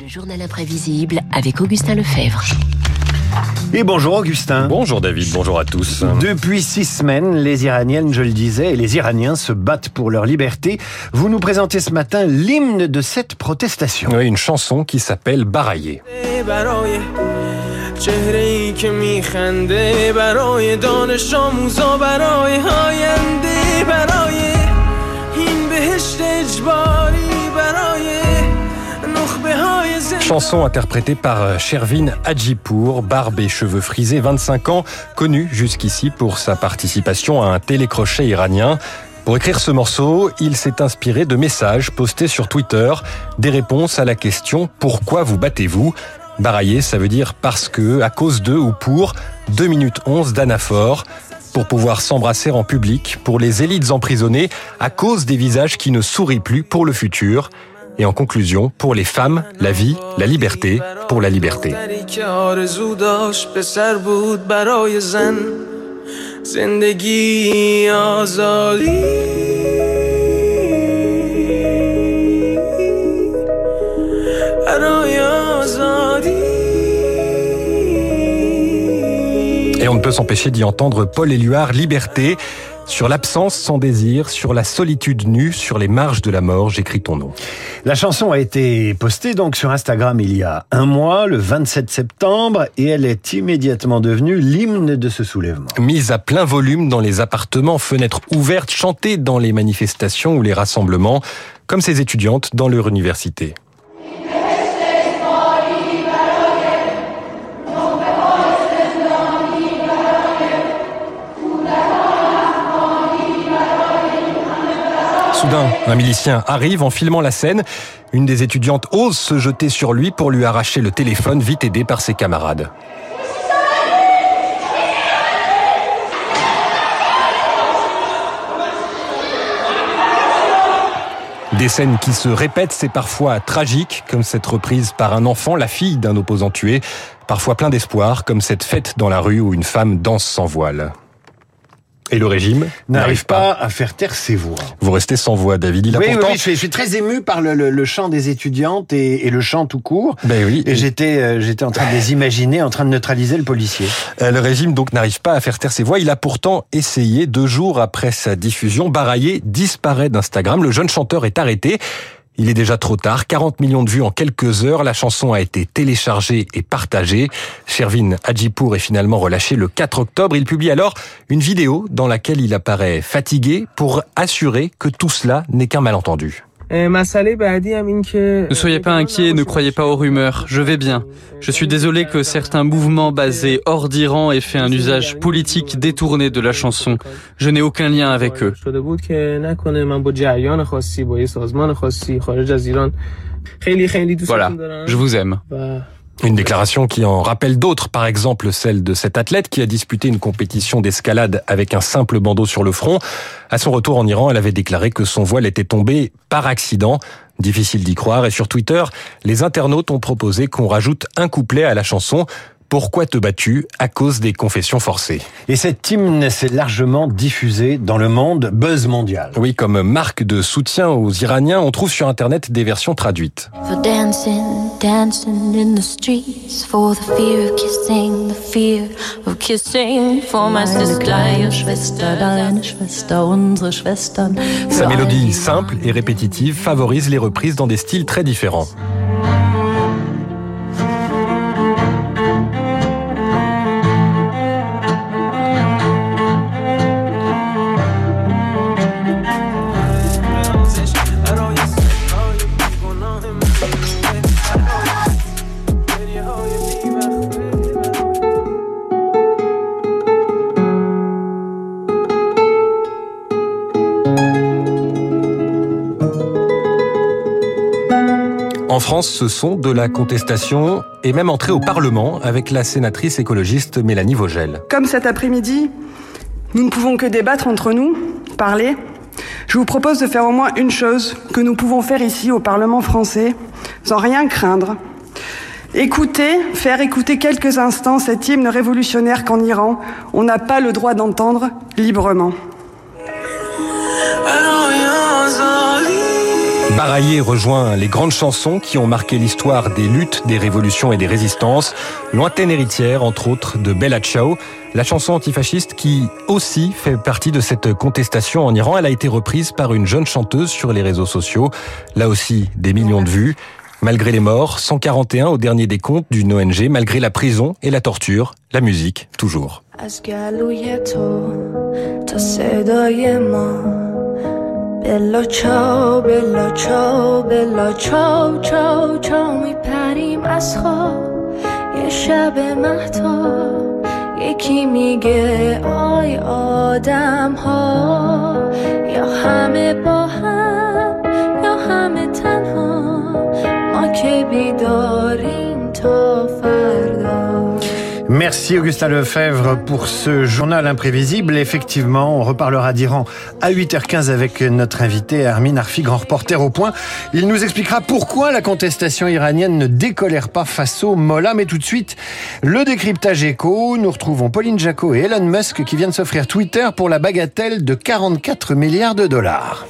Le journal imprévisible avec Augustin Lefebvre. Et bonjour Augustin. Bonjour David, bonjour à tous. Depuis six semaines, les Iraniennes, je le disais, et les Iraniens se battent pour leur liberté. Vous nous présentez ce matin l'hymne de cette protestation. Oui, une chanson qui s'appelle Baraye. Chanson interprétée par Shervin Hadjipour, barbe et cheveux frisés, 25 ans, connu jusqu'ici pour sa participation à un télécrochet iranien. Pour écrire ce morceau, il s'est inspiré de messages postés sur Twitter, des réponses à la question Pourquoi vous battez-vous? Barailler, ça veut dire parce que, à cause de ou pour, 2 minutes 11 d'anaphore, pour pouvoir s'embrasser en public, pour les élites emprisonnées, à cause des visages qui ne sourient plus pour le futur. Et en conclusion, pour les femmes, la vie, la liberté, pour la liberté. Et on ne peut s'empêcher d'y entendre Paul Éluard, Liberté. Sur l'absence sans désir, sur la solitude nue, sur les marges de la mort, j'écris ton nom. La chanson a été postée donc sur Instagram il y a un mois, le 27 septembre, et elle est immédiatement devenue l'hymne de ce soulèvement. Mise à plein volume dans les appartements, fenêtres ouvertes, chantée dans les manifestations ou les rassemblements, comme ces étudiantes dans leur université. Un milicien arrive en filmant la scène. Une des étudiantes ose se jeter sur lui pour lui arracher le téléphone, vite aidé par ses camarades. Des scènes qui se répètent, c'est parfois tragique, comme cette reprise par un enfant, la fille d'un opposant tué, parfois plein d'espoir, comme cette fête dans la rue où une femme danse sans voile. Et le régime n'arrive pas à faire taire ses voix. Vous restez sans voix, David. Il a oui, pourtant... oui, je suis, je suis, très ému par le, le, le chant des étudiantes et, et, le chant tout court. Ben oui. Et j'étais, euh, j'étais en train de les imaginer, en train de neutraliser le policier. Euh, le régime donc n'arrive pas à faire taire ses voix. Il a pourtant essayé deux jours après sa diffusion. Baraillé disparaît d'Instagram. Le jeune chanteur est arrêté. Il est déjà trop tard, 40 millions de vues en quelques heures, la chanson a été téléchargée et partagée. Shervin Hadjipour est finalement relâché le 4 octobre. Il publie alors une vidéo dans laquelle il apparaît fatigué pour assurer que tout cela n'est qu'un malentendu. Ne soyez pas inquiets, ne croyez pas aux rumeurs, je vais bien. Je suis désolé que certains mouvements basés hors d'Iran aient fait un usage politique détourné de la chanson. Je n'ai aucun lien avec eux. Voilà, je vous aime. Une déclaration qui en rappelle d'autres, par exemple celle de cet athlète qui a disputé une compétition d'escalade avec un simple bandeau sur le front. À son retour en Iran, elle avait déclaré que son voile était tombé par accident. Difficile d'y croire. Et sur Twitter, les internautes ont proposé qu'on rajoute un couplet à la chanson. Pourquoi te bats-tu À cause des confessions forcées. Et cet hymne s'est largement diffusé dans le monde, buzz mondial. Oui, comme marque de soutien aux Iraniens, on trouve sur Internet des versions traduites. For dancing, dancing in the streets, for the fear of kissing, the fear of kissing, for my sister, deine Schwester, deine Schwester, unsere Schwestern. Sa mélodie simple et répétitive favorise les reprises dans des styles très différents. En France, ce sont de la contestation et même entrée au Parlement avec la sénatrice écologiste Mélanie Vogel. Comme cet après-midi, nous ne pouvons que débattre entre nous, parler. Je vous propose de faire au moins une chose que nous pouvons faire ici au Parlement français, sans rien craindre. Écouter, faire écouter quelques instants cet hymne révolutionnaire qu'en Iran, on n'a pas le droit d'entendre librement. Baraillé rejoint les grandes chansons qui ont marqué l'histoire des luttes, des révolutions et des résistances. Lointaine héritière, entre autres, de Bella Ciao. La chanson antifasciste qui aussi fait partie de cette contestation en Iran. Elle a été reprise par une jeune chanteuse sur les réseaux sociaux. Là aussi, des millions de vues. Malgré les morts, 141 au dernier des comptes d'une ONG, malgré la prison et la torture, la musique, toujours. بلا چاو بلا چاو بلا چاو چاو چاو میپریم از خواب. یه شب مهتا یکی میگه آی آدم ها یا همه با هم یا همه تنها. ما که بیداریم تا Merci Augustin Lefebvre pour ce journal imprévisible. Effectivement, on reparlera d'Iran à 8h15 avec notre invité Armin Arfi, grand reporter au point. Il nous expliquera pourquoi la contestation iranienne ne décolère pas face au Mollah. Mais tout de suite, le décryptage écho. Nous retrouvons Pauline Jacot et Elon Musk qui viennent s'offrir Twitter pour la bagatelle de 44 milliards de dollars.